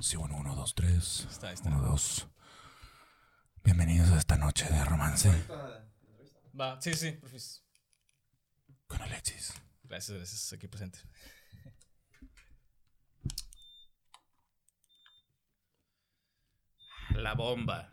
Sí, uno, uno, dos, tres. Está, está. Uno, dos. Bienvenidos a esta noche de romance Va, sí, sí, porfis. con Alexis. Gracias, gracias, aquí presente. La bomba.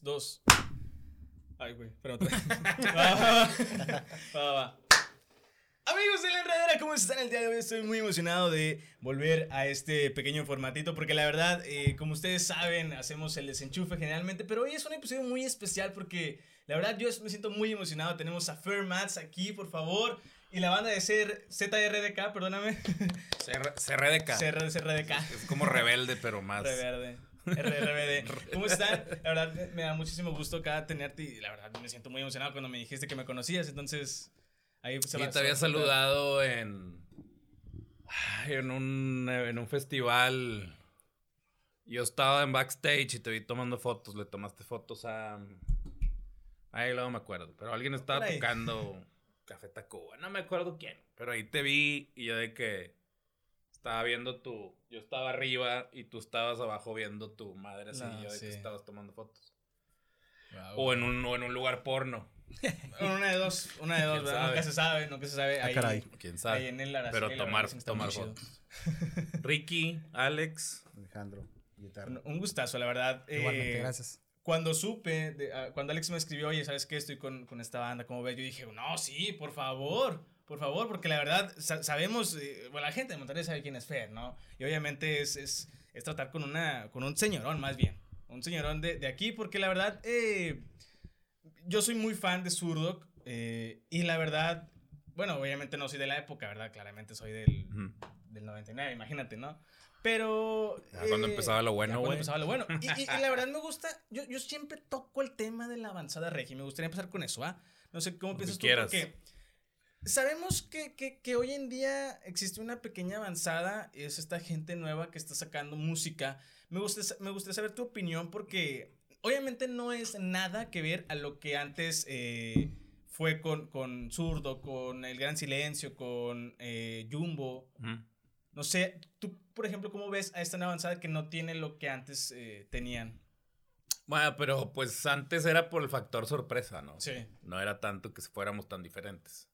dos, Ay, güey, espérate. va, va, va. Amigos de la enredera, ¿cómo están el día de hoy? Estoy muy emocionado de volver a este pequeño formatito porque la verdad, eh, como ustedes saben, hacemos el desenchufe generalmente, pero hoy es un episodio muy especial porque la verdad yo me siento muy emocionado. Tenemos a Fair Mats aquí, por favor, y la banda de ser ZRDK, perdóname. CRDK. CRDK. Es, como rebelde, pero más. Rebelde. RRBD. ¿Cómo están? La verdad me- da muchísimo gusto acá tenerte y la verdad me siento muy emocionado cuando me dijiste que me conocías, entonces ahí se va- te había saludado en. En un, en un festival. Yo estaba en backstage y te vi tomando fotos. Le tomaste fotos a. Ahí luego me acuerdo. Pero alguien estaba tocando Café Tacuba. No me acuerdo quién. Pero ahí te vi y yo de que. Estaba viendo tu. Yo estaba arriba y tú estabas abajo viendo tu madre así. No, y yo de que estabas tomando fotos. Wow. O en un, o en un lugar porno. Una de dos, una de dos, ¿Quién ¿verdad? Nunca se sabe, nunca se sabe. Ahí, caray. Quién sabe. ahí en el Araceli, Pero tomar- tomar fotos. Ricky, Alex. Alejandro, guitarra. Un, gustazo, la verdad. Igualmente, Eh, gracias. Cuando supe, de- ah, cuando Alex me escribió, oye, ¿sabes qué? Estoy con, con esta banda, ¿cómo ves? Yo dije, no, sí, por favor, por favor, porque la verdad sa- sabemos, eh, bueno, la gente de Monterrey sabe quién es Fer, ¿no? Y obviamente es, es, es tratar con, una, con un señorón, más bien, un señorón de, de aquí, porque la verdad, eh, yo soy muy fan de Zurdok eh, y la verdad, bueno, obviamente no soy de la época, ¿verdad? Claramente soy del, del 99, imagínate, ¿no? Pero... Ya cuando eh, empezaba lo bueno, cuando güey. empezaba lo bueno. Y, y- y la verdad me gusta, yo, yo siempre toco el tema de la avanzada regia. Me gustaría empezar con eso, ¿ah? No sé cómo Lo piensas que tú, quieras. porque sabemos que, que, que hoy en día existe una pequeña avanzada, es esta gente nueva que está sacando música. Me gusta, me gustaría saber tu opinión porque obviamente no es nada que ver a lo que antes eh, fue con, con Zurdo, con El Gran Silencio, con eh, Jumbo. No sé, tú, por ejemplo, ¿cómo ves a esta nueva avanzada que no tiene lo que antes eh, tenían? Bueno, pero pues antes era por el factor sorpresa, ¿no? Sí. No era tanto que fuéramos tan diferentes.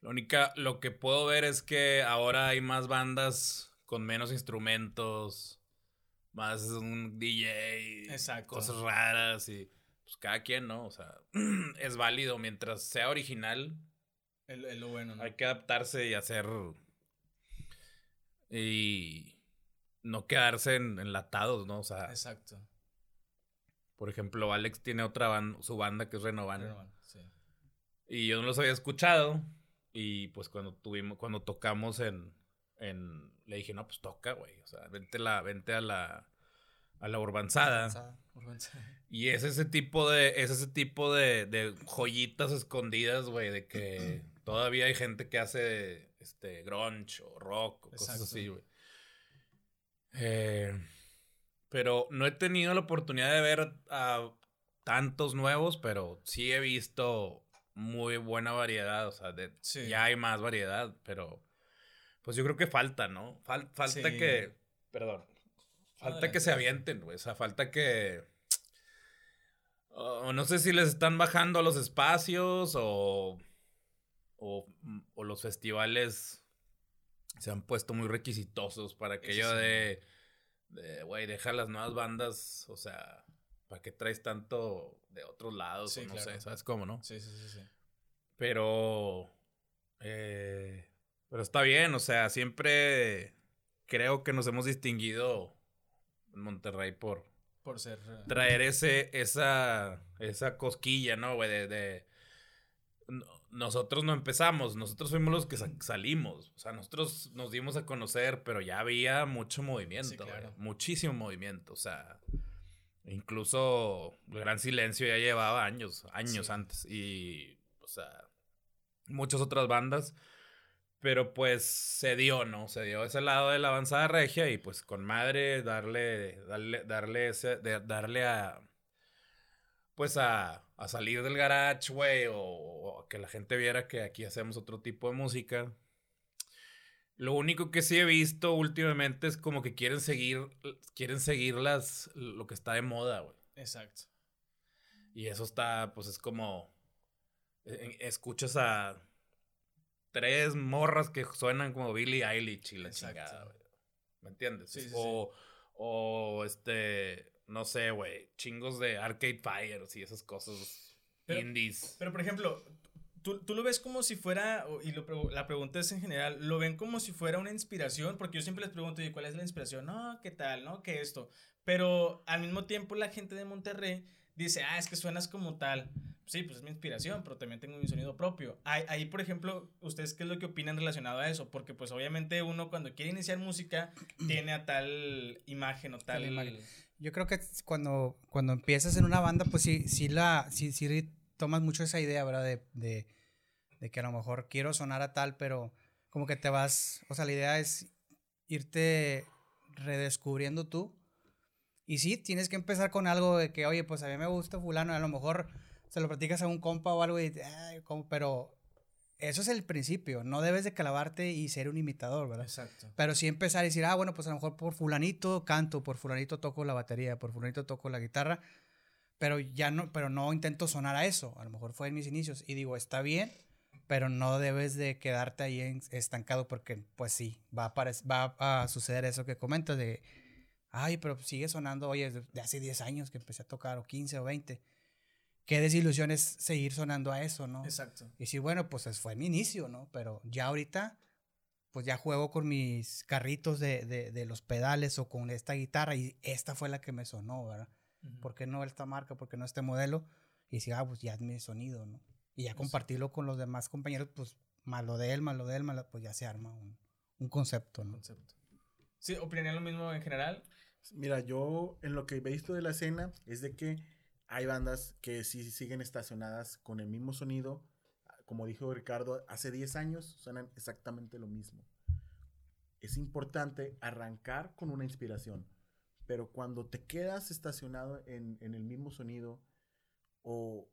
Lo única, lo que puedo ver es que ahora hay más bandas con menos instrumentos, más un DJ, Exacto. cosas raras y pues cada quien, ¿no? O sea, es válido mientras sea original, Es, es lo bueno, ¿no? hay que adaptarse y hacer y no quedarse en, enlatados, ¿no? O sea, Exacto. por ejemplo, Alex tiene otra banda, su banda que es Renovan. Bueno, sí. Y yo no los había escuchado. Y pues cuando tuvimos, cuando tocamos en, en le dije, no, pues toca, güey. O sea, vente, la, vente a la, a la urbanzada. Y es ese tipo de, es ese tipo de, de joyitas escondidas, güey, de que todavía hay gente que hace este grunge o rock o cosas así, güey. Eh, pero no he tenido la oportunidad de ver a tantos nuevos, pero sí he visto muy buena variedad, o sea, de, Sí. ya hay más variedad, pero pues yo creo que falta, ¿no? Fal- falta Sí. que, perdón, falta Adelante. que se avienten, güey, o sea, falta que... no sé si les están bajando los espacios o, o, o los festivales se han puesto muy requisitosos para aquello sí. de, de, güey, deja las nuevas bandas, o sea, ¿para qué traes tanto de otros lados? Sí, o no claro. sé, ¿sabes cómo, no? Sí, sí, sí, sí. Pero. eh, pero está bien, o sea, siempre creo que nos hemos distinguido en Monterrey por Por ser. eh, traer ese, esa, esa cosquilla, ¿no, güey? De, de- no, nosotros no empezamos, nosotros fuimos los que salimos. O sea, nosotros nos dimos a conocer, pero ya había mucho movimiento, muchísimo movimiento. O sea, incluso el Gran Silencio ya llevaba años, años antes. Y, o sea, muchas otras bandas. Pero pues se dio, ¿no? Se dio ese lado de la avanzada regia y pues con madre darle, darle, darle ese, darle a, pues a, a salir del garage, güey, o, que la gente viera que aquí hacemos otro tipo de música. Lo único que sí he visto últimamente es como que quieren seguir, quieren seguir las, lo que está de moda, güey. Exacto. Y eso está, pues es como, e, e, escuchas a tres morras que suenan como Billie Eilish y la chingada, güey. ¿Me entiendes? Sí, o, o este, no sé, güey, chingos de Arcade Fire y esas cosas indies. Pero, por ejemplo, ¿tú, lo ves como si fuera, y la pregunta es en general, ¿lo ven como si fuera una inspiración? Porque yo siempre les pregunto, ¿y cuál es la inspiración? No, ¿qué tal? ¿No? ¿Qué esto? Pero al mismo tiempo la gente de Monterrey dice, ah, es que suenas como tal. Sí, pues es mi inspiración, pero también tengo mi sonido propio. Ahí, ahí, por ejemplo, ¿ustedes qué es lo que opinan relacionado a eso? Porque pues obviamente uno cuando quiere iniciar música tiene a tal imagen o tal... Yo creo que cuando, cuando empiezas en una banda, pues sí, sí, la, sí, sí tomas mucho esa idea, ¿verdad? De, de, de, que a lo mejor quiero sonar a tal, pero como que te vas, o sea, la idea es irte redescubriendo tú. Y sí, tienes que empezar con algo de que, oye, pues a mí me gusta fulano, a lo mejor se lo platicas a un compa o algo y, ay, pero eso es el principio, no debes de clavarte y ser un imitador, ¿verdad? Exacto. Pero sí empezar a decir, ah, bueno, pues a lo mejor por fulanito canto, por fulanito toco la batería, por fulanito toco la guitarra, pero ya no, pero no intento sonar a eso, a lo mejor fue en mis inicios y digo, está bien, pero no debes de quedarte ahí estancado porque pues sí, va a, va a suceder eso que comentas de, ay, pero sigue sonando, oye, de hace 10 años que empecé a tocar, o 15 o 20 qué desilusión es seguir sonando a eso, ¿no? Exacto. Y sí, bueno, pues fue mi inicio, ¿no? Pero ya ahorita, pues ya juego con mis carritos de, de, los pedales o con esta guitarra y esta fue la que me sonó, ¿verdad? ¿Por qué no esta marca? ¿Por qué no este modelo? Y sí, ah, pues ya es mi sonido, ¿no? Y ya compartirlo con los demás compañeros, pues más lo de él, más lo de él, pues ya se arma un, un concepto, ¿no? Concepto. Sí, ¿opinarían lo mismo en general? Mira, yo en lo que he visto de la escena es de que hay bandas que sí siguen estacionadas con el mismo sonido. Como dijo Ricardo, hace 10 años suenan exactamente lo mismo. Es importante arrancar con una inspiración, pero cuando te quedas estacionado en, el mismo sonido, o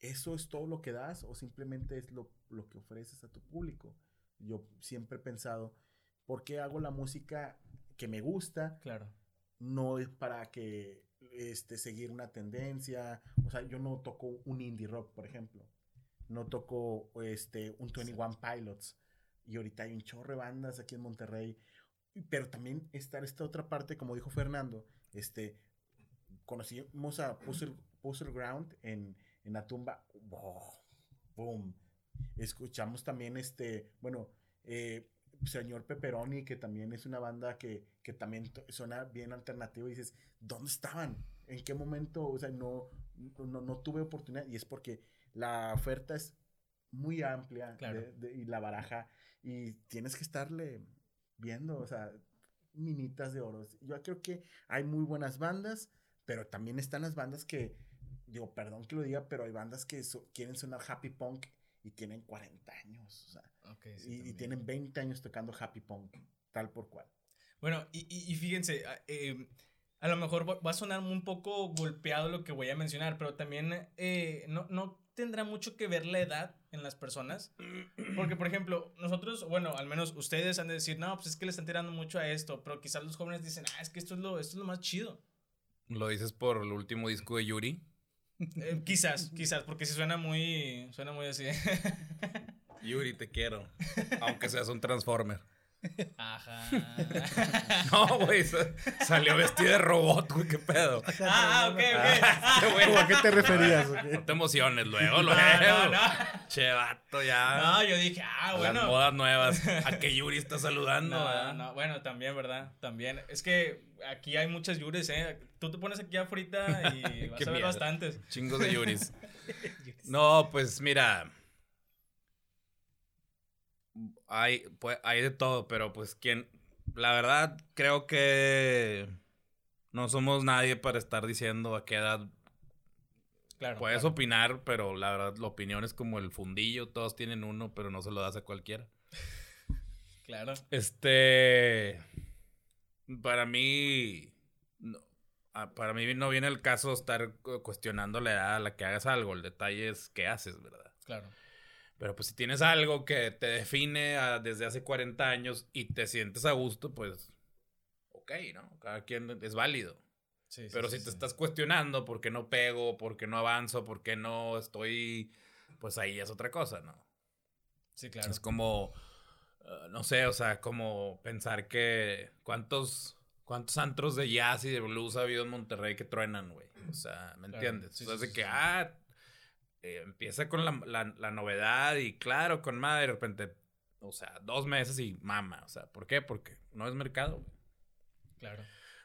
eso es todo lo que das, o simplemente es lo, lo que ofreces a tu público. Yo siempre he pensado, ¿por qué hago la música que me gusta? Claro. No es para que este, seguir una tendencia. O sea, yo no toco un indie rock, por ejemplo. No toco este, un 21 Pilots. Y ahorita hay un chorro de bandas aquí en Monterrey. Pero también está esta otra parte, como dijo Fernando, este, conocimos a Puzzle, Ground en, en la tumba. boom. Escuchamos también, este, bueno, eh, señor Pepperoni, que también es una banda que, que también suena bien alternativo, y dices, ¿dónde estaban? ¿En qué momento? O sea, no, no, no tuve oportunidad, y es porque la oferta es muy amplia y la baraja, y tienes que estarle viendo, o sea, minitas de oro. Yo creo que hay muy buenas bandas, pero también están las bandas que, digo, perdón que lo diga, pero hay bandas que quieren sonar happy punk y tienen 40 años, o sea, y, tienen 20 años tocando happy punk, tal por cual. Bueno, y, fíjense, eh, a lo mejor va a sonar un poco golpeado lo que voy a mencionar, pero también eh, no, no tendrá mucho que ver la edad en las personas. Porque, por ejemplo, nosotros, bueno, al menos ustedes han de decir, no, pues es que le están tirando mucho a esto, pero quizás los jóvenes dicen, ah, es que esto es lo, esto es lo más chido. ¿Lo dices por el último disco de Yuri? Eh, quizás, quizás, porque si suena muy, suena muy así. Yuri, te quiero. Aunque seas un Transformer. Ajá. No, güey, salió vestido de robot, güey, qué pedo. Ah, ok, ok. Ah, ¿A qué te referías? No te emociones, luego, luego. No, no, Che, vato, ya. No, yo dije, ah, bueno. Las modas nuevas. A que Yuri está saludando. No, no, bueno, también, ¿verdad? También. Es que aquí hay muchas Yuris, ¿eh? Tú te pones aquí afuera y vas a ver bastantes. Chingos de Yuris. No, pues mira hay, pues, hay de todo, pero pues quien, la verdad, creo que no somos nadie para estar diciendo a qué edad Claro. puedes claro. opinar, pero la verdad la opinión es como el fundillo, todos tienen uno, pero no se lo das a cualquiera. Claro. Este, para mí, no, ah, para mí no viene el caso estar cu- cuestionando la edad a la que hagas algo, el detalle es qué haces, ¿verdad? Claro. Pero pues si tienes algo que te define ah, desde hace 40 años y te sientes a gusto, pues, ok, ¿no? Cada quien es válido. Sí, sí, Pero sí, si te estás cuestionando por qué no pego, por qué no avanzo, por qué no estoy, pues ahí es otra cosa, ¿no? Sí, claro. Es como, eh, no sé, o sea, como pensar que cuántos, cuántos antros de jazz y de blues ha habido en Monterrey que truenan, güey. O sea, ¿me Claro, entiendes? o sea, de que, ah, eh, empieza con la, la- la novedad y claro, con madre, de repente, o sea, dos meses y mama. O sea, ¿por qué? Porque no es mercado. Claro.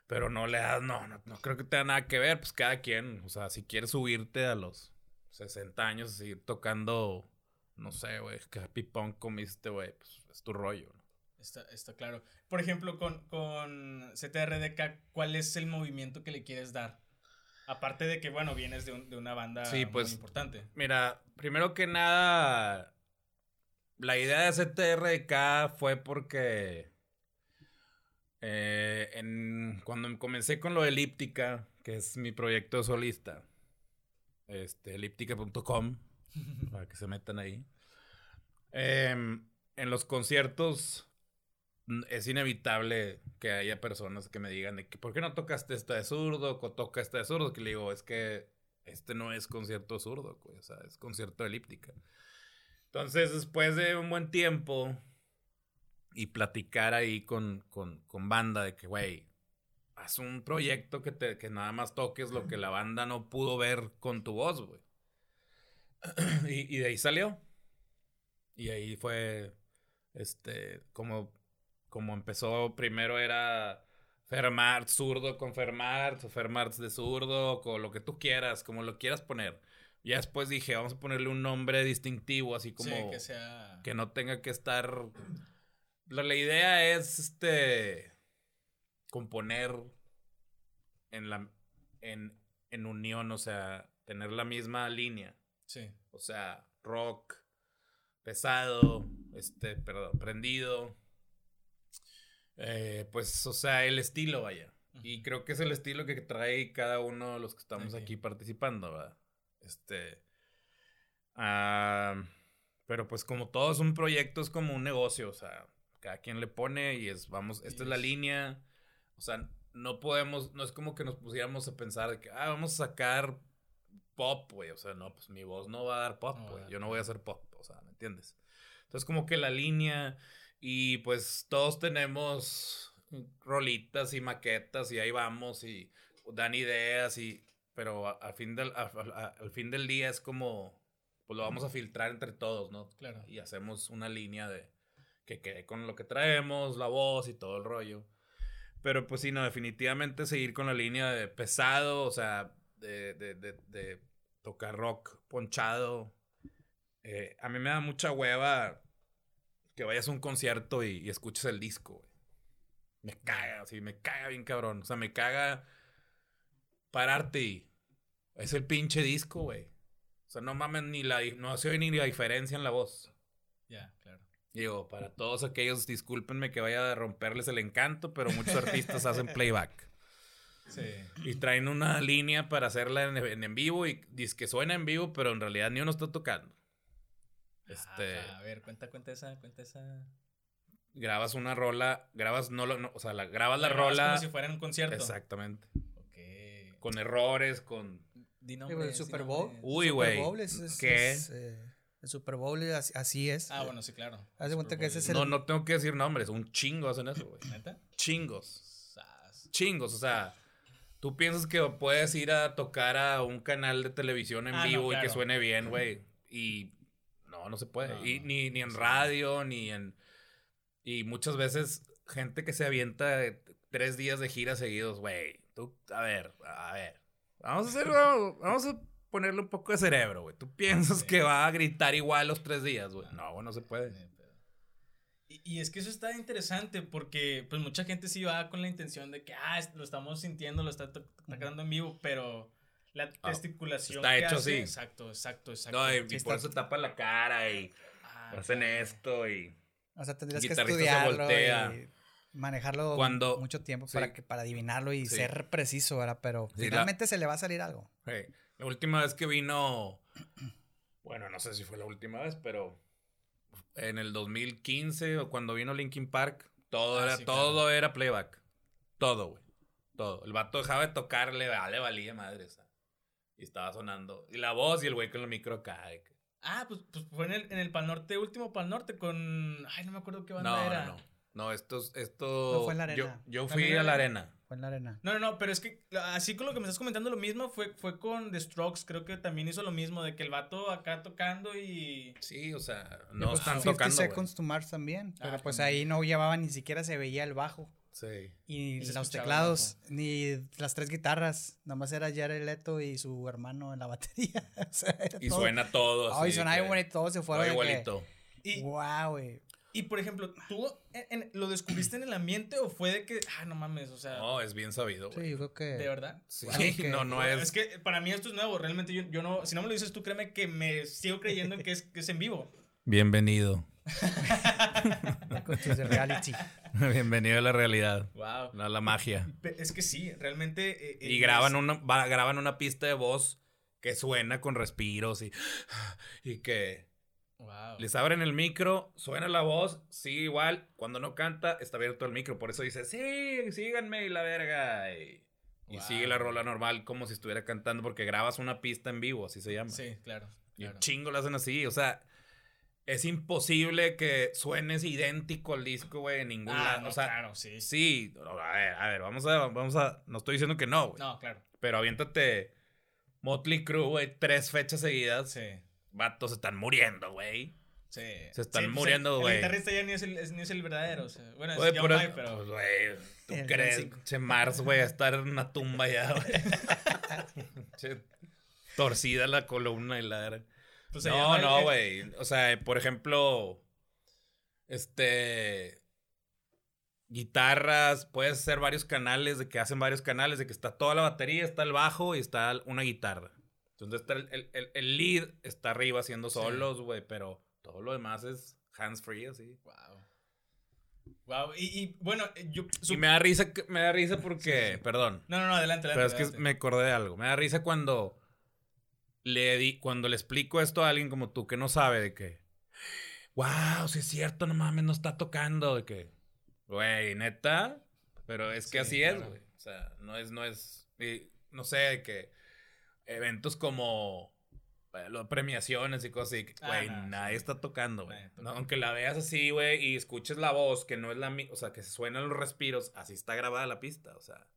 Pero no le das, no, no, no creo que tenga nada que ver, pues cada quien, o sea, si quieres subirte a los 60 años y seguir tocando, no sé, güey, que happy punk comiste, güey, pues es tu rollo, ¿no? Está, está claro. Por ejemplo, con, con CTRDK, ¿cuál es el movimiento que le quieres dar? Aparte de que, bueno, vienes de, un- de una banda Sí, pues, muy importante. Mira, primero que nada, la idea de CTRK fue porque eh, en, cuando comencé con lo de Elíptica, que es mi proyecto solista, este, elíptica.com, para que se metan ahí, em, en los conciertos es inevitable que haya personas que me digan de que ¿por qué no tocaste esta de zurdo? O toca esta de zurdo, que le digo, es que este no es concierto zurdo, güey, o sea, es concierto elíptica. Entonces, después de un buen tiempo y platicar ahí con, con, con banda de que, güey, haz un proyecto que, te, que nada más toques lo que la banda no pudo ver con tu voz, güey. y, y de ahí salió. Y ahí fue, este, como, como empezó, primero era Fermart zurdo con Fermart, o Fermart de zurdo, con lo que tú quieras, como lo quieras poner. Ya después dije, vamos a ponerle un nombre distintivo, así como sí, que sea... que no tenga que estar. La, la idea es este componer en la en, en unión, o sea, tener la misma línea. Sí. O sea, rock, pesado, este, perdón, prendido. Eh, pues, o sea, el estilo, vaya. Y creo que es el estilo que trae cada uno de los que estamos aquí participando, ¿verdad? Este. pero pues como todo es un proyecto, es como un negocio, o sea, cada quien le pone y es, vamos, esta es la línea. O sea, no podemos, no es como que nos pusiéramos a pensar de que, ah, vamos a sacar pop, güey. O sea, no, pues mi voz no va a dar pop, güey. Yo no voy a hacer pop, o sea, ¿me entiendes? Entonces, como que la línea y pues todos tenemos rolitas y maquetas y ahí vamos y dan ideas y pero a- al fin del a- a- al fin del día es como pues lo vamos a filtrar entre todos, ¿no? Claro. Y hacemos una línea de que quede con lo que traemos, la voz y todo el rollo. Pero pues sí, no, definitivamente seguir con la línea de pesado, o sea, de, de, de, de tocar rock ponchado. Eh, a mí me da mucha hueva que vayas a un concierto y, y escuches el disco, güey. Me caga, así, me caga bien cabrón. O sea, me caga pararte y es el pinche disco, güey. O sea, no mames ni la, no se oye ni la diferencia en la voz. Ya, claro. Digo, para todos aquellos, discúlpenme que vaya a romperles el encanto, pero muchos artistas hacen playback. Sí. Y traen una línea para hacerla en, en, en vivo y dice que suena en vivo, pero en realidad ni uno está tocando. Este, Ajá, a ver, cuenta, cuenta esa, cuenta esa. grabas una rola, grabas, no, lo- no o sea, la, grabas la grabas rola. Como si fuera en un concierto. Exactamente. Ok. Con errores, con. Di nombres, el Super Bowl. Uy, güey. ¿Qué? es, eh, el Super Bowl es así, así es. Ah, bueno, sí, claro. Haz de cuenta que ese es el- No, no tengo que decir nombres, un chingo hacen eso, güey. ¿Neta? Chingos. Sas. chingos, o sea, tú piensas que puedes ir a tocar a un canal de televisión en Ah, no, vivo y que suene bien, güey, y no, no se puede, No, y ni, ni en sí. radio, ni en, y muchas veces gente que se avienta tres días de gira seguidos, güey, tú, a ver, a ver, vamos a hacerlo, vamos a ponerle un poco de cerebro, güey, tú piensas Sí. que va a gritar igual los tres días, güey, no, no se puede. Y, y es que eso está interesante porque pues mucha gente sí va con la intención de que, ah, lo estamos sintiendo, lo está to- tocando en vivo, pero la Ah, gesticulación está que hecho hace- así. Exacto, exacto, exacto. No, y, Sí, y por eso tapan la cara y Ah, hacen esto y... O sea, tendrías que guitarrista se estudiarlo voltea. y manejarlo Cuando- mucho tiempo sí. para que para adivinarlo y Sí. ser preciso, ¿verdad? Pero Sí, la- finalmente se le va a salir algo. Hey, la última vez que vino, bueno, no sé si fue la última vez, pero en el 2015 o cuando vino Linkin Park, todo Ah, era, sí, todo era playback. Todo, güey. Todo. El vato dejaba de tocar, le, le valía madre. Y estaba sonando. Y la voz y el güey con el micro acá. Ah, pues, pues fue en el, en el Pal Norte, último Pal Norte con. Ay, no me acuerdo qué banda No, era. no, no. No, esto, es- esto. No, fue en la Yo, arena. yo ¿También fui a la arena? arena. Fue en la arena. No, no, no, pero es que así con lo que me estás comentando lo mismo fue, fue con The Strokes, creo que también hizo lo mismo, de que el vato acá tocando y... Sí, o sea, no pues están 50 tocando. Seconds to Mars también. Pero Ah, pues también. ahí no llevaba ni siquiera se veía el bajo. Sí. Y, Y se los teclados, ni las tres guitarras. Nada más era Jared Leto y su hermano en la batería. O sea, era Y todo- suena todo. Ay, así sonaba que- bien bonito. Todos se todo fueron de que, igualito. Y, Wow, güey. y por ejemplo, ¿tú en- en- lo descubriste en el ambiente o fue de que, ah, no mames, o sea, No, es bien sabido, güey. Sí, yo creo que. de verdad? Sí, Wow, que- no, no Es es. que para mí esto es nuevo, realmente yo, yo no, si no me lo dices tú, créeme que me sigo creyendo en que es, que es en vivo. Bienvenido. Con de reality. Bienvenido a la realidad. Wow. A la magia. Es que sí, realmente... eh, Y eh, graban es- una, va- graban una pista de voz que suena con respiros y, y que Wow. les abren el micro, suena la voz, sigue igual. Cuando no canta, está abierto el micro. Por eso dice, sí, síganme y la verga. Y, y sigue la rola normal como si estuviera cantando porque grabas una pista en vivo, así se llama. Sí, claro. Y claro. un chingo lo hacen así. O sea, es imposible que suenes idéntico al disco, güey, en ningún Ah, lado. no, o sea, claro, sí. sí. A ver, a ver, vamos a, vamos a. No estoy diciendo que no, güey. No, claro. Pero aviéntate Motley Crue, güey, tres fechas seguidas. Sí. Vatos se están muriendo, güey. Sí. Se están Sí, pues, muriendo, güey. El guitarrista ya ni es el, es- ni es el verdadero. O sea, bueno, es Güey, John pero, May, pero. pues, güey, ¿tú El crees? Che Mars, güey, a estar en una tumba ya, güey. Torcida la columna y la... pues, no, el- no, güey. O sea, por ejemplo, este... Guitarras, puedes hacer varios canales, de que hacen varios canales, de que está toda la batería, está el bajo y está una guitarra. Entonces está el, el- el- lead está arriba haciendo solos, güey, pero todo lo demás es hands free, así. Wow. Wow. Y, y, bueno, eh, yo. Y me da risa, me da risa porque, perdón, No, no, no, adelante, pero adelante. es que me acordé de algo. Me da risa cuando le di, cuando le explico esto a alguien como tú que no sabe de que, wow, sí es cierto, no mames, no está tocando, de que, güey, neta, pero es que Sí, así es, güey. O sea, no es, no es, y no sé, de que eventos como eh, lo- premiaciones y cosas así, Ah, güey, no, nadie sí. está tocando, güey. No, aunque la veas así, güey, y escuches la voz, que no es la misma, o sea, que se suenan los respiros, así está grabada la pista, o sea,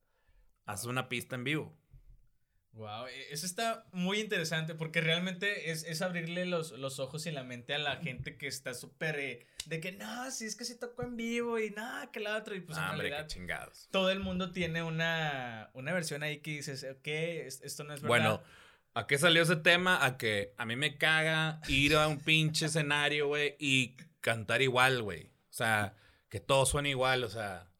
haz una pista en vivo. Wow, e- eso está muy interesante porque realmente es, es abrirle los, los ojos y la mente a la gente que está súper eh, de que no, si es que se tocó en vivo y nada, que la otra. Y pues Ah, en hombre, realidad qué chingados. todo el mundo tiene una, una versión ahí que dices, ok, es- esto no es verdad. Bueno, ¿a qué salió ese tema? A que a mí me caga ir a un pinche escenario, güey, y cantar igual, güey. O sea, que todo suene igual, o sea,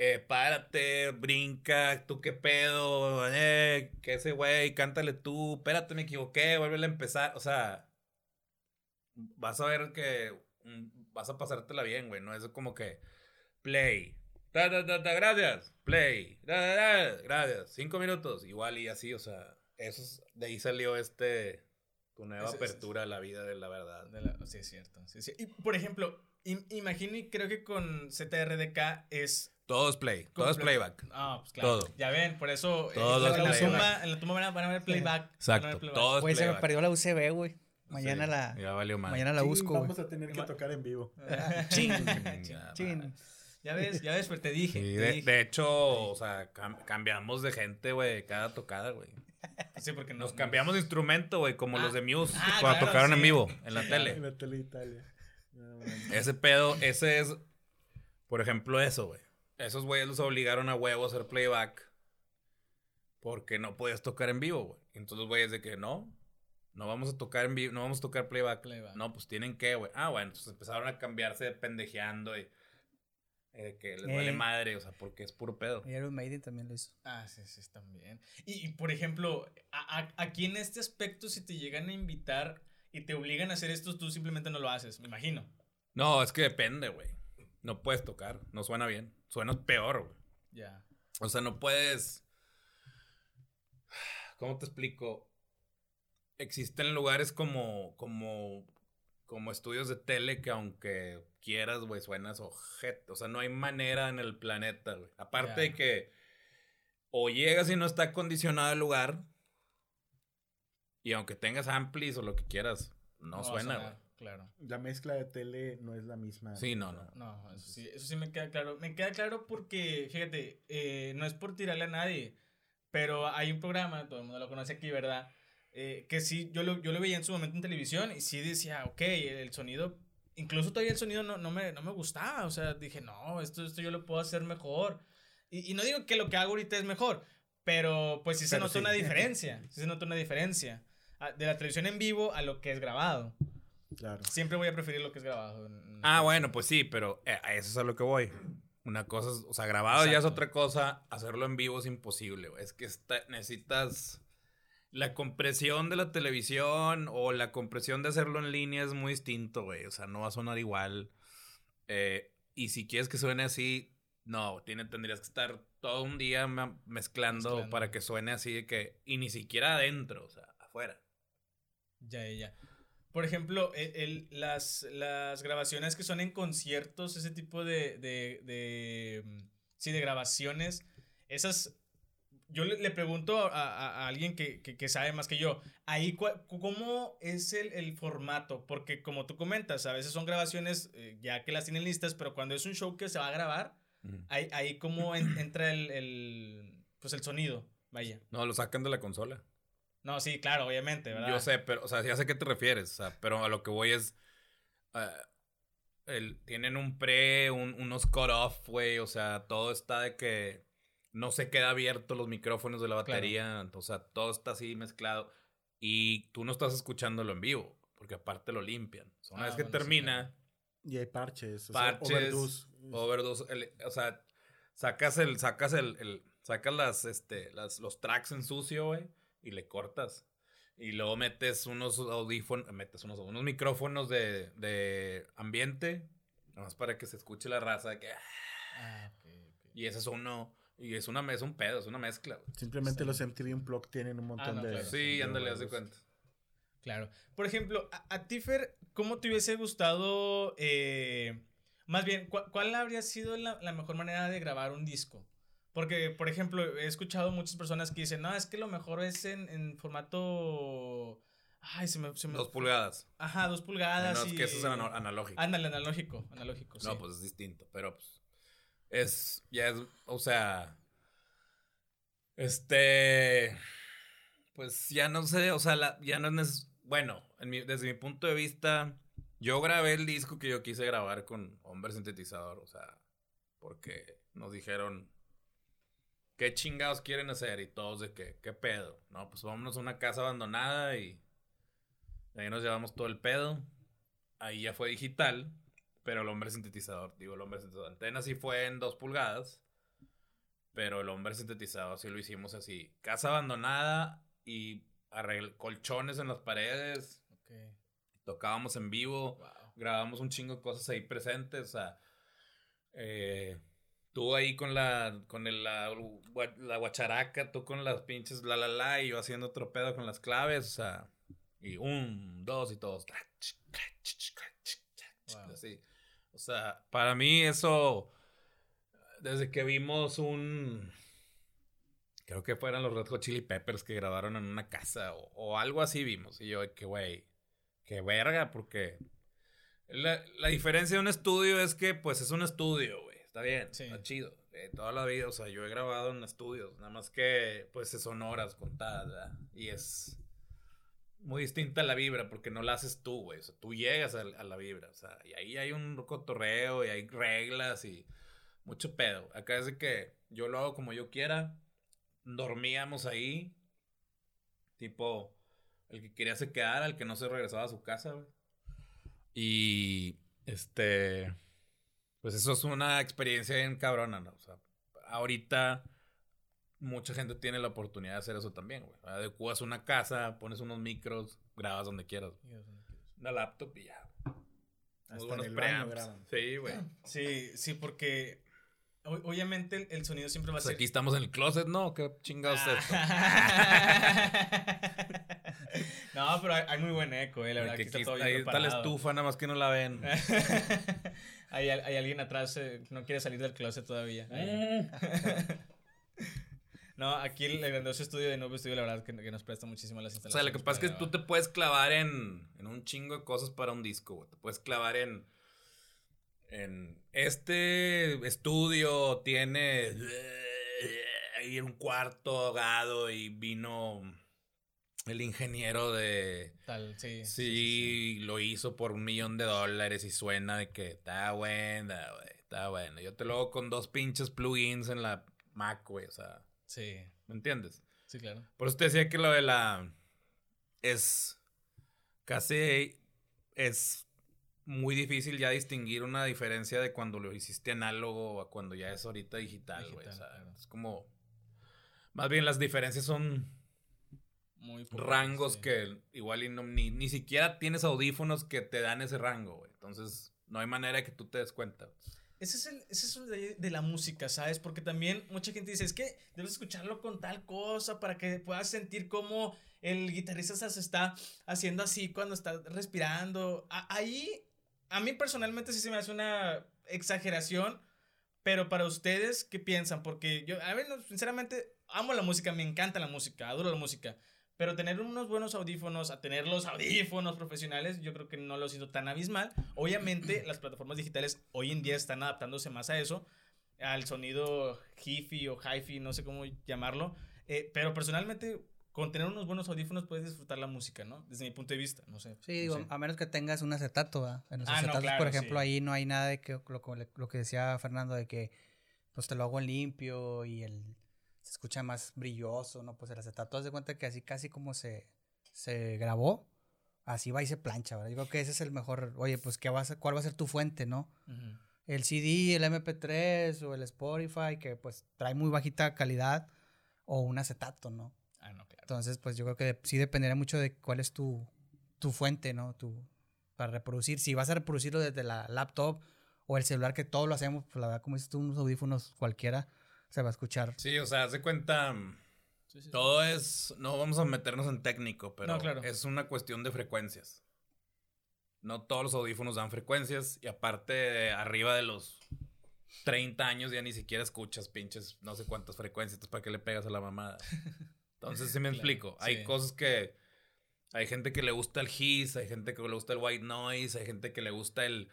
eh, párate, brinca, tú qué pedo, eh, que ese güey, cántale tú, espérate, me equivoqué, vuelve a empezar, o sea, vas a ver que mm, vas a pasártela bien, güey, no es como que play, ta, ta, ta, ta, gracias, play, ta, ta, ta, gracias, cinco minutos, igual y así, o sea, eso es- de ahí salió este, tu nueva apertura a la vida de la verdad. De la- sí, es cierto. sí, sí. Y por ejemplo, im- imagino y creo que con ZRDK es... Todo es play, todo es playback. Ah, pues claro. Todo. Ya ven, por eso... eh, Todo en, la playback. tumba, en la tumba van a, van a ver playback. Exacto, playback. todo es Güey, se me perdió la UCB, güey. Mañana Sí, la. Ya valió mal. Mañana la busco, güey. Vamos a tener que tocar en vivo. Chin. Ya, Chin. madre. Ya ves, ya ves, pero te dije. Sí, te de, dije. de hecho, o sea, cam- cambiamos de gente, güey, cada tocada, güey. Sí, porque no- Nos cambiamos de instrumento, güey, como Ah. los de Muse, Ah, cuando claro, tocaron en vivo, en la Sí, tele. En la tele de Italia. No. Ese pedo, ese es, por ejemplo, eso, güey. Esos güeyes los obligaron a huevo a hacer playback porque no podías tocar en vivo, güey. Entonces los güeyes de que no, No vamos a tocar en vivo, no vamos a tocar playback. Playback. No, pues tienen que, güey. Ah, bueno, entonces empezaron a cambiarse pendejeando y eh, que les vale Eh. madre, o sea, porque es puro pedo. Y Iron Maiden también lo hizo. Ah, sí, sí, también. Y, y, por ejemplo, a- a- aquí en este aspecto, si te llegan a invitar y te obligan a hacer esto, tú simplemente no lo haces, me imagino. No, es que depende, güey. No puedes tocar, no suena bien. Suena peor, güey. Ya. O sea, no puedes. ¿Cómo te explico? Existen lugares como. como. como estudios de tele que aunque quieras, güey, suenas ojete. O sea, no hay manera en el planeta, güey. Aparte de que. O llegas y no está acondicionado el lugar. Y aunque tengas amplis o lo que quieras, no, a suena, güey. Claro. La mezcla de tele no es la misma. Sí, no, no. No, eso sí, eso sí me queda claro. Me queda claro porque, fíjate, eh, no es por tirarle a nadie, pero hay un programa, todo el mundo lo conoce aquí, ¿verdad? Eh, que sí, yo lo, yo lo veía en su momento en televisión y sí decía, ok, el sonido, incluso todavía el sonido no, no, me, no me gustaba, o sea, dije, no, esto, esto yo lo puedo hacer mejor. Y, y no digo que lo que hago ahorita es mejor, pero pues sí se Pero nota sí. una diferencia, sí se nota una diferencia ah, de la televisión en vivo a lo que es grabado. Claro. Siempre voy a preferir lo que es grabado. en- Ah, bueno, pues sí, pero eh, a eso es a lo que voy. Una cosa, es- o sea, grabado ya es otra cosa, hacerlo en vivo es imposible, güey. Es que está- necesitas la compresión de la televisión o la compresión de hacerlo en línea es muy distinto, güey. O sea, no va a sonar igual. Eh, y si quieres que suene así, no, tiene, tendrías que estar todo un día Mezclando. para que suene así de que, y ni siquiera adentro, o sea, afuera. Ya, ya, ya. Por ejemplo, el, el- las, las grabaciones que son en conciertos, ese tipo de, de, de, mm, sí, de grabaciones, esas, yo le, le pregunto a, a- a alguien que, que- que sabe más que yo, ahí, cua- ¿cómo es el, el formato? Porque como tú comentas, a veces son grabaciones eh, ya que las tienen listas, pero cuando es un show que se va a grabar, ahí, ahí cómo en- entra el, el, pues el sonido, vaya. No, lo sacan de la consola. No, sí, claro, obviamente, ¿verdad? Yo sé, pero, o sea, ya sé a qué te refieres, o sea, pero a lo que voy es. ah, el- tienen un pre, un- unos cut-off, güey, o sea, todo está de que no se queda abierto los micrófonos de la batería, o sea, todo está así mezclado y tú no estás escuchándolo en vivo, porque aparte lo limpian. O sea, una Ah, vez que bueno, sí, termina, Y hay parches. O Parches, Sea, overdose. overdose, el- o sea, sacas el, sacas el, el- sacas las, este, las, los tracks en sucio, güey, y le cortas. Y luego metes unos audífonos, metes unos, unos micrófonos de, de ambiente, nada más para que se escuche la raza de que, Ah, y ese es uno, y es una, es un pedo, es una mezcla, güey. Simplemente Sí. los MTV Unplugged tienen un montón no, de. claro. Sí, de ándale, haz de cuenta. Claro. Por ejemplo, a, a ti, Fer, ¿cómo te hubiese gustado? eh, más bien, ¿cuál, cuál habría sido la, la mejor manera de grabar un disco? Porque, por ejemplo, he escuchado muchas personas que dicen, no, es que lo mejor es en, en formato. Ay, se me. se me- Dos pulgadas. Ajá, dos pulgadas. Menos y... que eso es analógico. Ándale, analógico. Analógico, sí. No, pues es distinto, pero pues es, ya es, o sea, este, pues ya no sé, o sea, la- ya no es, bueno, en mi- desde mi punto de vista, yo grabé el disco que yo quise grabar con Hombre Sintetizador, o sea, porque nos dijeron, ¿qué chingados quieren hacer? Y todos de que, ¿qué pedo? No, pues vámonos a una casa abandonada y ahí nos llevamos todo el pedo. Ahí ya fue digital, pero el hombre sintetizador, digo, el hombre sintetizador. Antena sí fue en dos pulgadas, pero el hombre sintetizador sí lo hicimos así. Casa abandonada y colchones en las paredes, Ok. tocábamos en vivo, Wow. grabamos un chingo de cosas ahí presentes, o sea, eh, tú ahí con la, con el, la, gua- la guacharaca, tú con las pinches la la la, y yo haciendo otro pedo con las claves, o sea, y un, dos y todos, Wow. así. O sea, para mí eso, desde que vimos un, creo que fueran los Red Hot Chili Peppers que grabaron en una casa o, o algo así vimos, y yo, que güey, que verga, porque la, la diferencia de un estudio es que, pues, es un estudio. Está bien, Sí. está chido. Eh, toda la vida, o sea, yo he grabado en estudios, nada más que, pues, son horas contadas, ¿verdad? Y es muy distinta la vibra, porque no la haces tú, güey. O sea, tú llegas a, a la vibra, o sea, y ahí hay un cotorreo y hay reglas y mucho pedo. Acá es de que yo lo hago como yo quiera. Dormíamos ahí, tipo, El que quería se quedara, el que no se regresaba a su casa, güey. Y este. Pues eso es una experiencia bien cabrona, ¿no? O sea, ahorita mucha gente tiene la oportunidad de hacer eso también, güey. Adecuas una casa, pones unos micros, grabas donde quieras. Una laptop y ya. Muy Hasta buenos en el baño preamps. graban. Sí, güey. Sí, sí, porque obviamente el, el sonido siempre va a Pues ser. aquí estamos en el closet, ¿no? ¿Qué chingados es esto? no, pero hay, hay muy buen eco, eh, la verdad. Que que está todo ahí está la estufa, nada más que no la ven. hay, hay alguien atrás eh, no quiere salir del closet todavía. no, aquí el, el grandioso estudio de Nuevo Studio, la verdad, que, que nos presta muchísimo las O instalaciones. sea, lo que pasa es que tú te puedes clavar en, en un chingo de cosas para un disco, güey. Te puedes clavar en. En este estudio tiene. Ahí un cuarto ahogado y vino el ingeniero de. Tal, sí. Sí, lo hizo por un millón de dólares y suena de que está buena, güey. Está bueno. Yo te lo hago con dos pinches plugins en la Mac, güey. O sea, Sí, ¿me entiendes? sí, claro. Por eso te decía que lo de la. Es. Casi. Es muy difícil ya distinguir una diferencia de cuando lo hiciste análogo a cuando ya es ahorita digital, güey. O sea, claro. es como. Más bien las diferencias son Muy poco, rangos sí. que igual y no, ni, ni siquiera tienes audífonos que te dan ese rango, güey. Entonces, no hay manera de que tú te des cuenta. Ese es el, ese es el de, de la música, ¿sabes? Porque también mucha gente dice, es que debes escucharlo con tal cosa para que puedas sentir cómo el guitarrista se está haciendo así cuando está respirando. A- ahí, a mí personalmente sí se me hace una exageración, pero para ustedes, ¿qué piensan? Porque yo, a ver, sinceramente, amo la música, me encanta la música, adoro la música. Pero tener unos buenos audífonos, a tener los audífonos profesionales, yo creo que no lo siento tan abismal. Obviamente, las plataformas digitales hoy en día están adaptándose más a eso, al sonido hi-fi o hi-fi, no sé cómo llamarlo. Eh, pero personalmente, con tener unos buenos audífonos puedes disfrutar la música, ¿no? Desde mi punto de vista, no sé. Sí, digo, No sé. a menos que tengas un acetato, ¿verdad? En los Ah, no, acetatos, claro, por ejemplo, sí. ahí no hay nada de que lo, lo- lo que decía Fernando de que pues te lo hago en limpio y el se escucha más brilloso, ¿no? Pues el acetato haz de cuenta que así casi como se, se grabó, así va y se plancha, ¿verdad? Yo creo que ese es el mejor, oye, pues ¿qué va a ¿cuál va a ser tu fuente, no? Ujú. El CD, el MP3 o el Spotify, que pues trae muy bajita calidad, o un acetato, ¿no? Ah, no, claro. Entonces, pues yo creo que sí dependería mucho de cuál es tu, tu fuente, ¿no? Tu, para reproducir. Si vas a reproducirlo desde la laptop o el celular, que todos lo hacemos, pues la verdad, como dices tú, unos audífonos cualquiera se va a escuchar. Sí, o sea, haz de cuenta. Sí, sí, sí. Todo es. No vamos a meternos en técnico, pero No, claro. es una cuestión de frecuencias. No todos los audífonos dan frecuencias. Y aparte, arriba de los 30 años ya ni siquiera escuchas pinches no sé cuántas frecuencias. Entonces, ¿para qué le pegas a la mamada? Entonces, sí me Claro, explico. Hay sí. cosas que. Hay gente que le gusta el hiss, hay gente que le gusta el white noise, hay gente que le gusta el.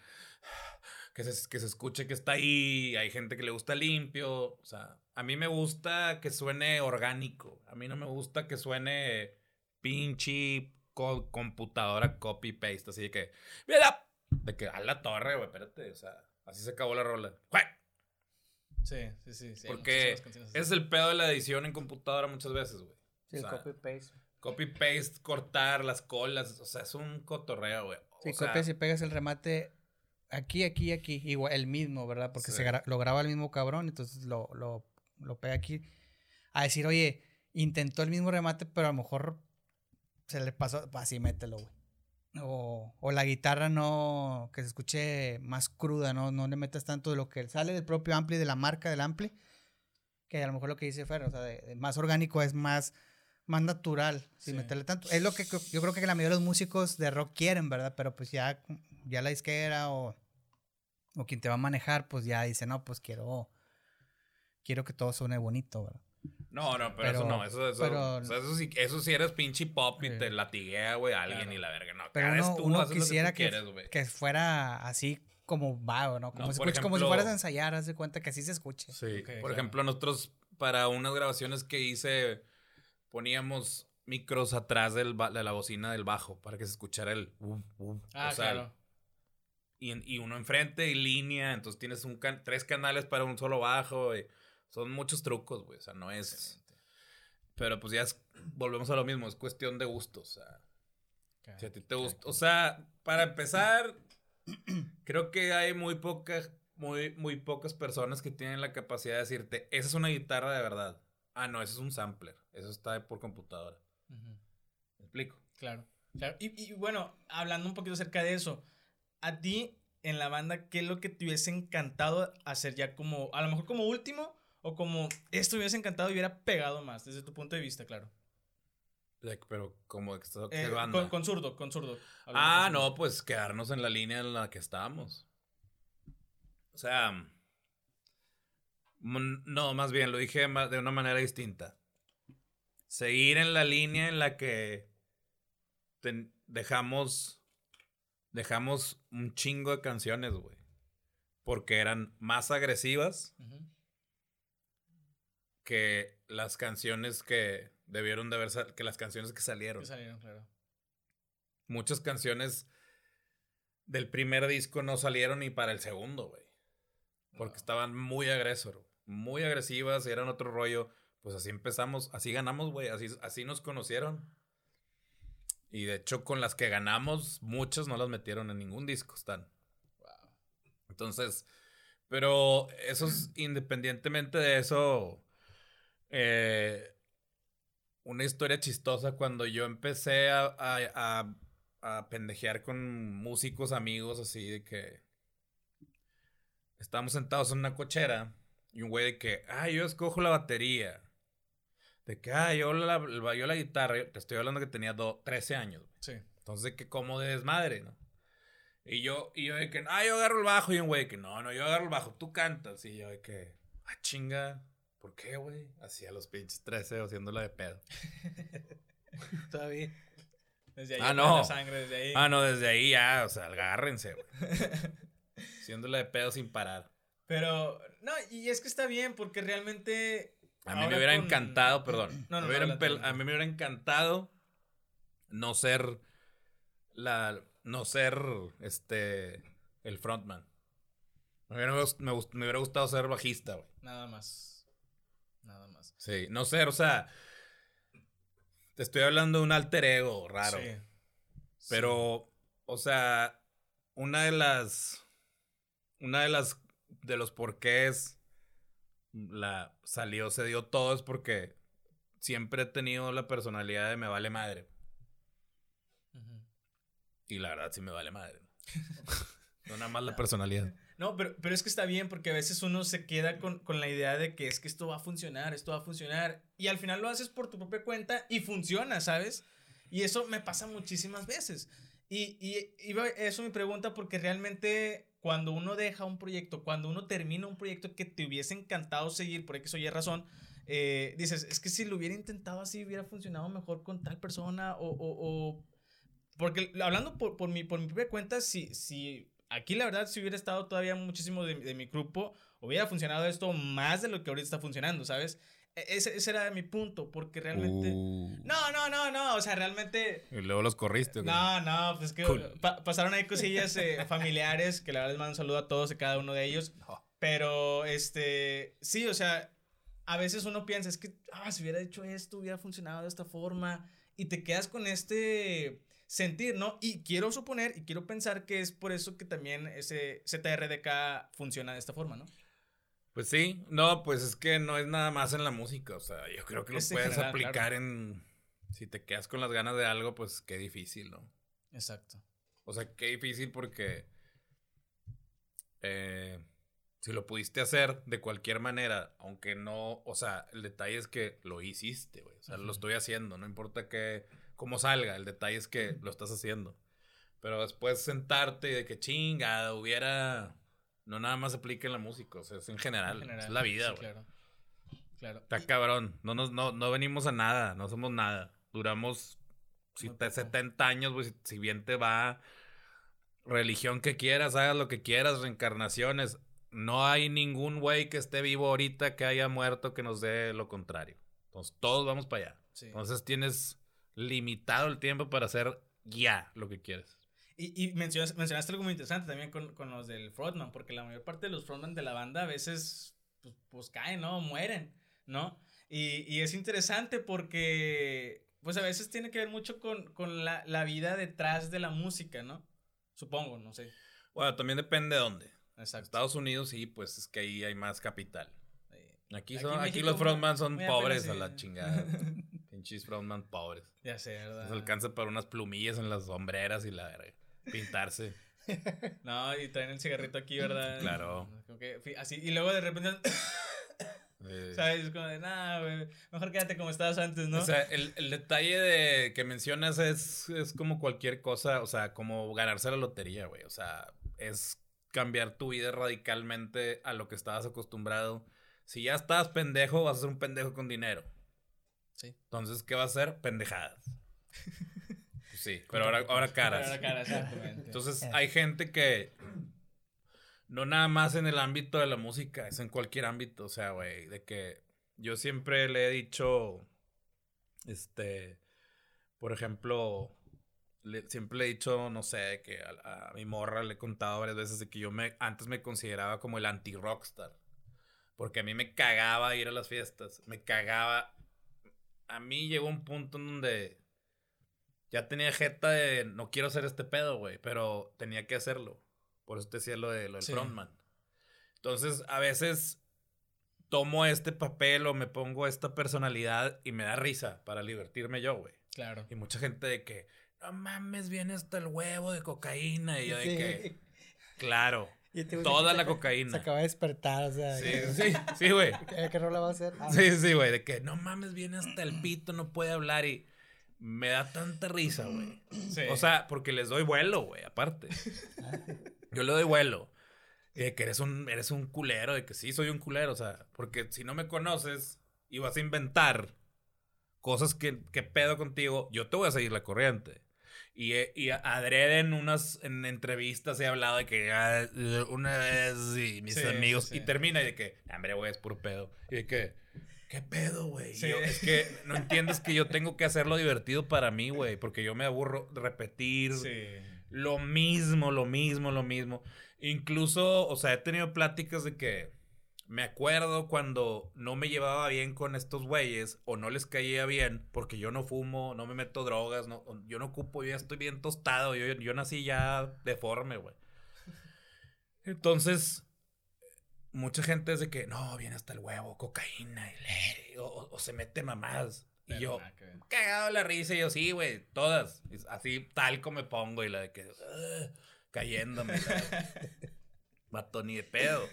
Que se, que se escuche que está ahí, hay gente que le gusta limpio. O sea, a mí me gusta que suene orgánico. A mí no me gusta que suene pinche co- computadora copy-paste. Así de que, mira, de que a la torre, güey, espérate. O sea, así se acabó la rola. ¡Jue! Sí, sí, sí. sí, Porque así. es el pedo de la edición en computadora muchas veces, güey. Sí, O el sea, copy-paste. Copy-paste, cortar las colas. O sea, es un cotorreo, güey. Sí, copias y pegas el remate aquí, aquí, aquí. Igual, el mismo, ¿verdad? Porque Sí. se gra- lo graba el mismo cabrón, entonces lo, lo, lo pega aquí. A decir, oye, intentó el mismo remate, pero a lo mejor se le pasó. Así mételo, güey. O, o la guitarra no, que se escuche más cruda, ¿no? No le metas tanto de lo que sale del propio ampli, de la marca del ampli, que a lo mejor lo que dice Fer, o sea, de- de más orgánico es más, más natural, sin Sí. meterle tanto. Es lo que yo creo que la mayoría de los músicos de rock quieren, ¿verdad? Pero pues ya, ya la disquera o, o quien te va a manejar, pues ya dice, no, pues quiero, quiero que todo suene bonito, ¿verdad? No, no, pero, Pero- eso no, eso, eso, pero- o sea, eso, sí, eso sí eres pinche pop y Sí. te latiguea, güey, a alguien Claro. y la verga. No, Pero cada vez uno, tú uno que tú quisiera que, quieres, que fuera así como va, ¿no? Como, No, como si fueras a ensayar, haz de cuenta que así se escuche. Sí, por claro. ejemplo, nosotros para unas grabaciones que hice poníamos micros atrás del de la bocina del bajo para que se escuchara el... uh, uh, Ah, o sea, claro. y, uno enfrente y línea, entonces tienes un can- tres canales para un solo bajo. y son muchos trucos, güey, o sea, no es... Pero pues ya es- volvemos a lo mismo, es cuestión de gustos. O sea, Si a ti te gusta. O sea, para empezar, creo que hay muy pocas, muy, muy pocas personas que tienen la capacidad de decirte, esa es una guitarra de verdad. Ah, no, ese es un sampler. Eso está por computadora. ¿Me explico? Claro, claro. Y, y bueno, hablando un poquito acerca de eso, a ti en la banda, ¿qué es lo que te hubiese encantado hacer ya como, a lo mejor como último, o como esto hubiese encantado y hubiera pegado más, desde tu punto de vista, claro? Pero como que está- ¿qué Eh, con, con zurdo, con zurdo. Ah, con zurdo. no, pues quedarnos en la línea en la que estábamos. O sea, no, más bien lo dije de una manera distinta. Seguir en la línea en la que ten- dejamos dejamos un chingo de canciones, güey. Porque eran más agresivas que las canciones que debieron de haber que las canciones que salieron. Que salieron, claro. muchas canciones del primer disco no salieron ni para el segundo, güey. Porque estaban muy agresor, muy agresivas eran otro rollo. Pues así empezamos, así ganamos, güey. Así, así nos conocieron. Y de hecho, con las que ganamos, muchas no las metieron en ningún disco, están. Wow. Entonces, pero eso es independientemente de eso. eh, una historia chistosa cuando yo empecé a, a, a- a pendejear con músicos amigos así de que estábamos sentados en una cochera y un güey de que, ah, yo escojo la batería. De que, ah, yo la, yo la guitarra. Te estoy hablando que tenía do- 13 años. güey. Sí. Entonces, que como de desmadre, ¿no? Y yo, y yo de que, ah, yo agarro el bajo. Y un güey de que, no, no, yo agarro el bajo, tú cantas. Y yo de que, ah, chinga, ¿por qué, güey? Así a los pinches 13 haciéndola de pedo. Todavía. Desde ahí Ah, no. sangre, desde ahí. Ah, no, desde ahí ya, o sea, agárrense, güey. Haciéndola de pedo sin parar. Pero, no, y es que está bien porque realmente... A mí me hubiera con- encantado, perdón. No, no, me a mí me hubiera encantado no ser la. No ser este. El frontman. Me hubiera, gust- me gust- me hubiera gustado ser bajista, güey. Nada más. Nada más. Sí, no ser, o sea. Te estoy hablando de un alter ego raro. Sí. Pero, o sea, una de las. Una de las. De los porqués la salió, se dio todo es porque siempre he tenido la personalidad de me vale madre. Y la verdad sí me vale madre. no nada más la personalidad. No, pero, pero es que está bien porque a veces uno se queda con, con la idea de que es que esto va a funcionar, esto va a funcionar. Y al final lo haces por tu propia cuenta y funciona, ¿sabes? Y eso me pasa muchísimas veces. Y, y iba eso mi pregunta porque realmente cuando uno deja un proyecto, cuando uno termina un proyecto que te hubiese encantado seguir, por X o Y razón, eh, dices, es que si lo hubiera intentado así hubiera funcionado mejor con tal persona o... o- o- porque hablando por, por, mi, por mi propia cuenta, si, si aquí la verdad si hubiera estado todavía muchísimo de, de mi grupo, hubiera funcionado esto más de lo que ahorita está funcionando, ¿sabes? E- Ese, ese era mi punto, porque realmente... Uh. No, no, no, no, o sea, realmente... Y luego los corriste. güey. No, no, pues que Cool. pa- pasaron ahí cosillas eh, familiares, que la verdad les mando un saludo a todos y cada uno de ellos. Pero, este, sí, o sea, a veces uno piensa, es que, ah, si hubiera hecho esto, hubiera funcionado de esta forma. Y te quedas con este sentir, ¿no? Y quiero suponer y quiero pensar que es por eso que también ese ZRDK funciona de esta forma, ¿no? Pues sí, no, pues es que no es nada más en la música. O sea, yo creo que lo Es puedes general, aplicar claro. en. Si te quedas con las ganas de algo, pues qué difícil, ¿no? Exacto. O sea, qué difícil porque eh, si lo pudiste hacer de cualquier manera, aunque no, o sea, el detalle es que lo hiciste, güey. O sea, lo estoy haciendo, no importa que, cómo salga, el detalle es que lo estás haciendo. Pero después sentarte y de que chingada, hubiera, no nada más aplica en la música, o sea, es en general, En general, es la vida, sí, güey. claro. Claro. Está cabrón, no, nos, no, no venimos a nada, no somos nada. Duramos si te- poco. 70 años, güey, si, si bien te va, religión que quieras, hagas lo que quieras, reencarnaciones. No hay ningún güey que esté vivo ahorita que haya muerto que nos dé lo contrario. Entonces, todos vamos para allá. Sí. Entonces, tienes limitado el tiempo para hacer ya lo que quieres. Y, y mencionas- mencionaste algo muy interesante también con, con los del frontman, porque la mayor parte de los frontman de la banda a veces pues, pues caen, ¿no? Mueren, ¿no? Y, y es interesante porque pues a veces tiene que ver mucho con, con la, la vida detrás de la música, ¿no? Supongo, no sé. Bueno, también depende de dónde. Exacto. Estados Unidos sí, pues es que ahí hay más capital. Aquí, Aquí son, aquí México, los frontman son muy apenas pobres a sí. la chingada. Pinches frontman pobres. Ya sé, Les ¿verdad? alcanza para unas plumillas en las sombreras y la verga. Pintarse. No, y traen el cigarrito aquí, ¿verdad? Claro. Como que, fi- así, y luego de repente, Eh, ¿sabes? Es como de, nah, güey, mejor quédate como estabas antes, ¿no? O sea, el, el detalle de que mencionas es, es como cualquier cosa, o sea, como ganarse la lotería, güey. O sea, es cambiar tu vida radicalmente a lo que estabas acostumbrado. Si ya estabas pendejo, vas a ser un pendejo con dinero. Sí. Entonces, ¿qué vas a hacer? Pendejadas. Sí, pero ahora, ahora caras. Pero ahora caras, exactamente. Entonces, hay gente que no nada más en el ámbito de la música, es en cualquier ámbito, o sea, güey, de que yo siempre le he dicho, este, por ejemplo, le- siempre le he dicho, no sé, que a, a mi morra le he contado varias veces de que yo me, antes me consideraba como el anti-rockstar, porque a mí me cagaba ir a las fiestas, me cagaba, a mí llegó un punto en donde ya tenía jeta de no quiero hacer este pedo, güey, pero tenía que hacerlo. Por eso te decía lo, de, lo del Sí. frontman. Entonces, a veces tomo este papel o me pongo esta personalidad y me da risa para divertirme yo, güey. Claro. Y mucha gente de que, no mames, viene hasta el huevo de cocaína. Y yo de Sí. que, claro, toda se- la Se cocaína. acaba de despertar, o sea. Sí, sí, sí, güey. ¿Qué, qué rola va a hacer? Ah, Sí, sí, güey, de que no mames, viene hasta el pito, no puede hablar y me da tanta risa, güey. Sí. O sea, porque les doy vuelo, güey, aparte. Yo le doy vuelo. Y de que eres un, eres un culero, de que sí soy un culero, o sea, porque si no me conoces y vas a inventar cosas que, que pedo contigo, yo te voy a seguir la corriente. Y, he- y adrede en unas en entrevistas he hablado de que ah, una vez y mis sí, amigos sí. y termina y de que, hombre, güey, es puro pedo. Y de que, ¿qué pedo, güey? Sí. Es que no entiendes que yo tengo que hacerlo divertido para mí, güey, porque yo me aburro repetir Sí. lo mismo, lo mismo, lo mismo. Incluso, o sea, he tenido pláticas de que me acuerdo cuando no me llevaba bien con estos güeyes o no les caía bien porque yo no fumo, no me meto drogas, no, yo no ocupo, yo ya estoy bien tostado, yo, yo nací ya deforme, güey. Entonces, mucha gente es de que, no, viene hasta el huevo, cocaína, y le- o, o- se mete mamadas. Y yo, cagado la risa y yo, sí, güey, todas. Así tal como me pongo y la de que, "Ugh", cayéndome. Vato, ni de pedo.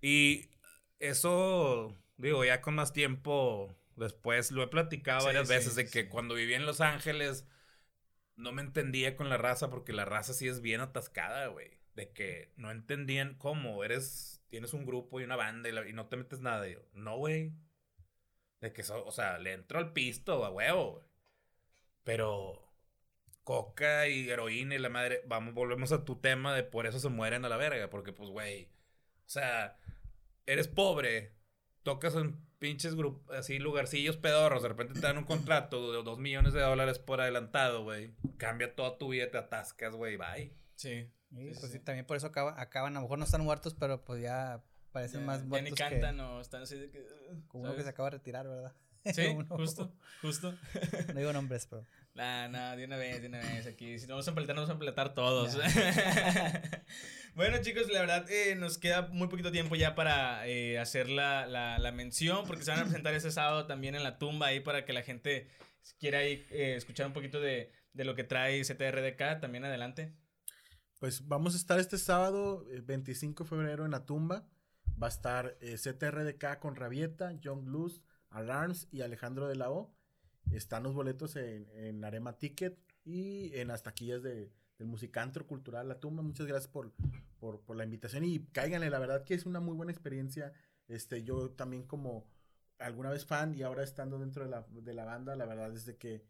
Y eso, digo, ya con más tiempo después lo he platicado Sí, varias sí, veces de que sí. cuando viví en Los Ángeles no me entendía con la raza porque la raza sí es bien atascada, güey. De que no entendían cómo eres, tienes un grupo y una banda y, no te metes nada. Y yo, no, güey. De que, so- o sea, le entro al pisto a huevo. Pero coca y heroína y la madre, vamos, volvemos a tu tema de por eso se mueren a la verga, porque pues, güey, o sea, eres pobre, tocas en pinches grupos, así lugarcillos pedorros, de repente te dan un contrato de dos millones de dólares por adelantado, güey, cambia toda tu vida, te atascas, güey, bye. Sí. Sí, pues sí. sí, también por eso acaba- acaban, a lo mejor no están muertos, pero pues ya parecen Ya- más ya muertos ni que- cantan o están así de que. uh, como uno que se acaba de retirar, ¿verdad? Sí, Uno- justo, justo. No digo nombres, pero. Nah, nah, de una vez, de una vez aquí. Si no vamos a empletar, nos vamos a empletar todos. bueno, chicos, la verdad eh, nos queda muy poquito tiempo ya para eh, hacer la, la, la mención, porque se van a presentar ese sábado también en la tumba ahí para que la gente quiera ahí, eh, escuchar un poquito de, de lo que trae CTRDK. También adelante. Pues vamos a estar este sábado, eh, 25 de febrero, en la tumba. Va a estar eh, con Rabieta, John Blues, Alarms y Alejandro de la O. Están los boletos en, en Arema Ticket y en las taquillas de, del Musicantro Cultural La Tumba. Muchas gracias por, por, por la invitación y cáiganle, la verdad que es una muy buena experiencia. Este, yo también como alguna vez fan y ahora estando dentro de la, de la banda, la verdad es de que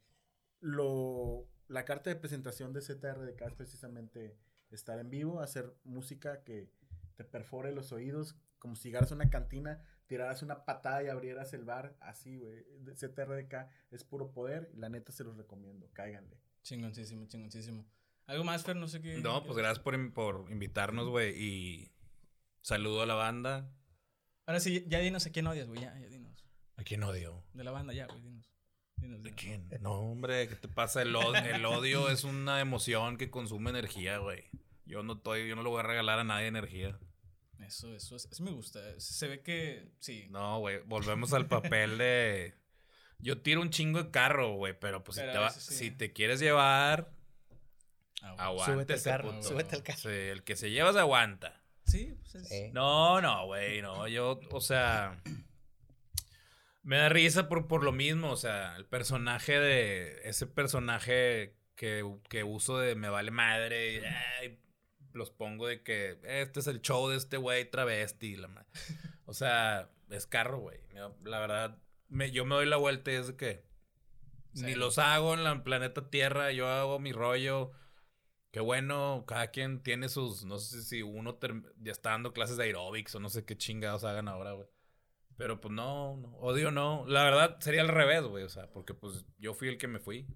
lo, la carta de presentación de CTRDK es precisamente estar en vivo, hacer música que te perfore los oídos, como si llegaras a una cantina, tiraras una patada y abrieras el bar, así, güey. De- CTRDK es puro poder y la neta se los recomiendo, cáiganle. Chingoncísimo, chingoncísimo. ¿Algo más, Fer? No sé qué. No, pues gracias por, por invitarnos, güey, y saludo a la banda. Ahora sí, ya dinos a quién odias, güey. Ya, ya dinos. ¿A quién odio? De la banda, ya, güey, dinos. Dinos, ¿De dinos. quién? No, hombre, ¿qué te pasa? El, od- el odio es una emoción que consume energía, güey. Yo no estoy, yo no le voy a regalar a nadie energía. Eso, eso, es- eso me gusta. Se ve que sí. No, güey, volvemos al papel de... Yo tiro un chingo de carro, güey, pero pues si, te va- sí. si te quieres llevar, Ah, bueno. aguántese, Súbete al carro, puto. súbete al carro. Sí, el que se lleva se aguanta. Sí, pues es- Sí. No, no, güey, no, yo, o sea, me da risa por, por lo mismo, o sea, el personaje de, ese personaje que, que uso de me vale madre, y, ay, los pongo de que este es el show de este güey travesti, la ma- o sea, es carro, güey, la verdad, me, yo me doy la vuelta y es de que ni Sí. los hago en la planeta Tierra, yo hago mi rollo. Qué bueno, cada quien tiene sus, no sé si uno term- ya está dando clases de aerobics o no sé qué chingados hagan ahora, güey. Pero pues no, no, odio no. La verdad sería al revés, güey, o sea, porque pues yo fui el que me fui.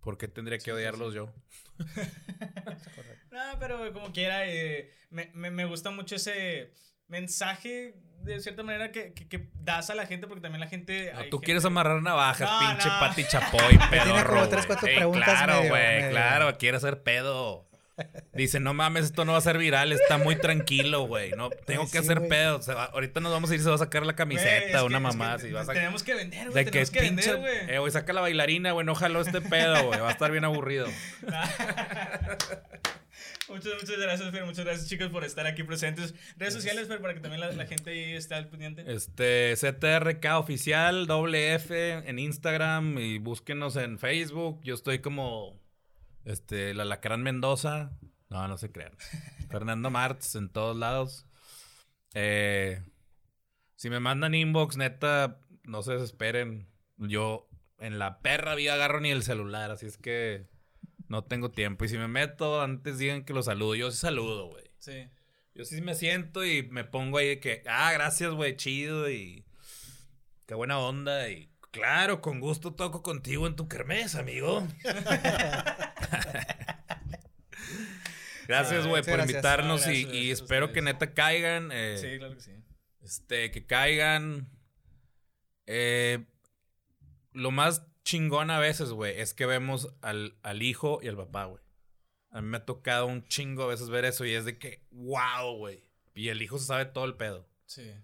¿Por qué tendría que odiarlos yo? No, pero como quiera, eh, me, me, me gusta mucho ese mensaje de cierta manera que, que, que das a la gente porque también la gente... No, tú gente- quieres amarrar navajas, No, pinche no. Pati Chapoy, pedorro, como tres, güey. cuatro Ey, preguntas Claro, güey, claro, quiere hacer pedo. Dice, no mames, esto no va a ser viral, está muy tranquilo, güey. No, tengo que hacer pedo. Se va- ahorita nos vamos a ir, se va a sacar la camiseta, es una que- es mamá. que vas a- Tenemos que vender, güey. de que Tenemos que pinche, vender, güey. eh, güey, saca la bailarina, güey, no jaló este pedo, güey. Va a estar bien aburrido. Muchas, muchas gracias, Fer. Muchas gracias, chicos, por estar aquí presentes. Redes sociales, Fer, para que también la, la gente ahí esté al pendiente. Este, CTRK oficial, doble F en Instagram y búsquenos en Facebook. Yo estoy como, este, la Lacrán Mendoza. No, no se crean. Fernando Martz en todos lados. Eh, si me mandan inbox, neta, no se desesperen. Yo en la perra vida agarro ni el celular, así es que no tengo tiempo. Y si me meto, antes digan que lo saludo. Yo sí saludo, güey. Sí. Yo sí me siento y me pongo ahí de que, ah, gracias, güey, chido y qué buena onda y claro, con gusto toco contigo en tu kermés, amigo. gracias, güey, por gracias. invitarnos No, y, espero que neta caigan, eh, Sí, claro que sí. este, que caigan. Eh, lo más chingón a veces, güey, es que vemos al, al hijo y al papá, güey. A mí me ha tocado un chingo a veces ver eso y es de que, wow, güey. Y el hijo se sabe todo el pedo. Sí.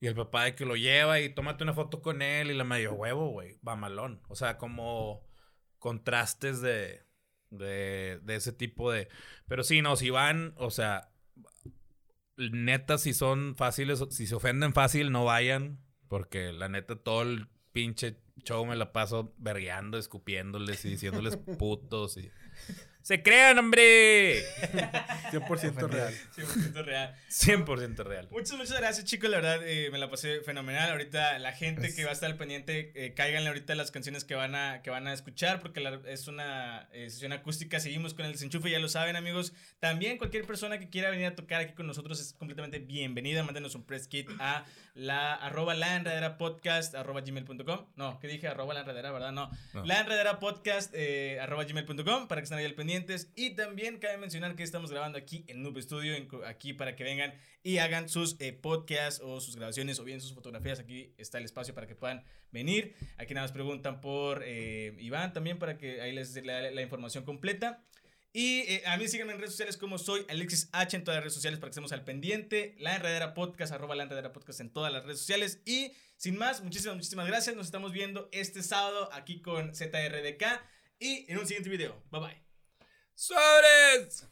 Y el papá de que lo lleva y tómate una foto con él y la medio huevo, güey. Va malón. O sea, como contrastes de, de, de ese tipo de... Pero sí, no, si van, o sea, neta, si son fáciles, si se ofenden fácil, no vayan. Porque la neta, todo el pinche show me la paso vergueando, escupiéndoles y diciéndoles putos y... ¡Se crean, hombre! 100% real. 100% real. 100% real. Muchas, muchas gracias, chicos. La verdad, eh, me la pasé fenomenal. Ahorita la gente que va a estar al pendiente, eh, cáiganle ahorita las canciones que van a, que van a escuchar, porque la- es una eh, sesión acústica. Seguimos con el desenchufe, ya lo saben, amigos. También cualquier persona que quiera venir a tocar aquí con nosotros es completamente bienvenida. Mándenos un press kit a la arroba la enredera podcast arroba gmail.com. No, ¿qué dije? Arroba la enredera, ¿verdad? No. No. La enredera podcast eh, arroba gmail.com para que estén ahí al pendientes. Y también cabe mencionar que estamos grabando aquí en Noob Studio, en aquí para que vengan y hagan sus eh, podcasts o sus grabaciones o bien sus fotografías. Aquí está el espacio para que puedan venir. Aquí nada más preguntan por eh, Iván también para que ahí les dé la, la información completa. Y eh, a mí síganme en redes sociales como soy Alexis H en todas las redes sociales para que estemos al pendiente. La Enredera Podcast, arroba la Enredera Podcast en todas las redes sociales. Y sin más, muchísimas, muchísimas gracias. Nos estamos viendo este sábado aquí con ZRDK y en un siguiente video. Bye bye. ¡Sobres!